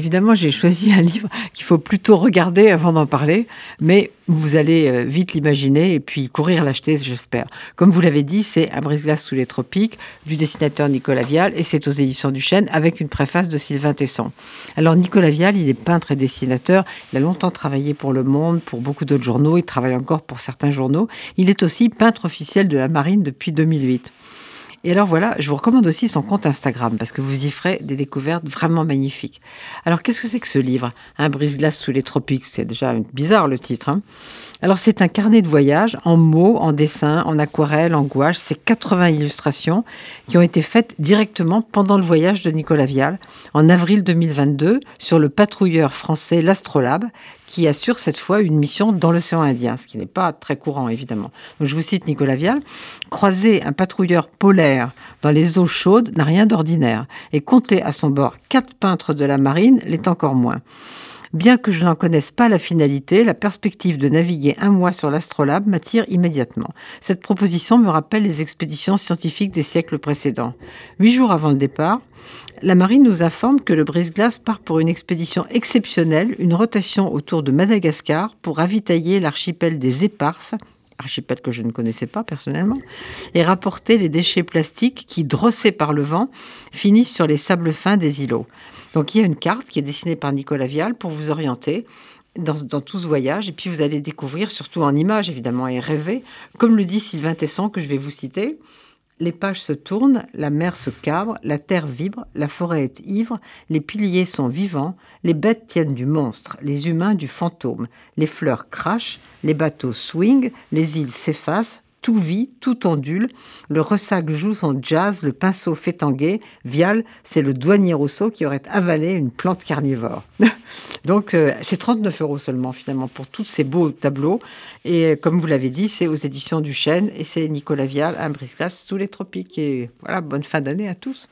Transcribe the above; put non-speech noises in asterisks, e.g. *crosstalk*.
Évidemment, j'ai choisi un livre qu'il faut plutôt regarder avant d'en parler, mais vous allez euh, vite l'imaginer et puis courir l'acheter, j'espère. Comme vous l'avez dit, c'est Un brise-glace sous les tropiques du dessinateur Nicolas Vial et c'est aux éditions du Chêne avec une préface de Sylvain Tesson. Alors Nicolas Vial, il est peintre et dessinateur. Il a longtemps travaillé pour Le Monde, pour beaucoup d'autres journaux. Il travaille encore pour certains journaux. Il est aussi peintre officiel de la marine depuis 2008. Et alors voilà, je vous recommande aussi son compte Instagram parce que vous y ferez des découvertes vraiment magnifiques. Alors qu'est-ce que c'est que ce livre? Un brise-glace sous les tropiques, c'est déjà bizarre le titre. Hein. alors c'est un carnet de voyage en mots, en dessin, en aquarelle, en gouache. C'est 80 illustrations qui ont été faites directement pendant le voyage de Nicolas Vial en avril 2022 sur le patrouilleur français l'Astrolabe qui assure cette fois une mission dans l'océan Indien, ce qui n'est pas très courant évidemment. Donc je vous cite Nicolas Vial, croiser un patrouilleur polaire dans les eaux chaudes n'a rien d'ordinaire, et compter à son bord quatre peintres de la marine l'est encore moins. Bien que je n'en connaisse pas la finalité, la perspective de naviguer un mois sur l'astrolabe m'attire immédiatement. Cette proposition me rappelle les expéditions scientifiques des siècles précédents. Huit jours avant le départ, la marine nous informe que le brise-glace part pour une expédition exceptionnelle, une rotation autour de Madagascar pour ravitailler l'archipel des Éparses, archipel que je ne connaissais pas personnellement, et rapporter les déchets plastiques qui, drossés par le vent, finissent sur les sables fins des îlots. Donc il y a une carte qui est dessinée par Nicolas Vial pour vous orienter dans, tout ce voyage. Et puis vous allez découvrir, surtout en images évidemment, et rêver, comme le dit Sylvain Tesson, que je vais vous citer. Les pages se tournent, la mer se cabre, la terre vibre, la forêt est ivre, les piliers sont vivants, les bêtes tiennent du monstre, les humains du fantôme, les fleurs crachent, les bateaux swingent, les îles s'effacent, tout vit, tout ondule. Le ressac joue son jazz, le pinceau fait tanguer. Vial, c'est le douanier Rousseau qui aurait avalé une plante carnivore. *laughs* Donc, euh, c'est 39 euros seulement, finalement, pour tous ces beaux tableaux. Et euh, comme vous l'avez dit, c'est aux éditions du Chêne et c'est Nicolas Vial, un brise-glace sous les tropiques. Et voilà, bonne fin d'année à tous.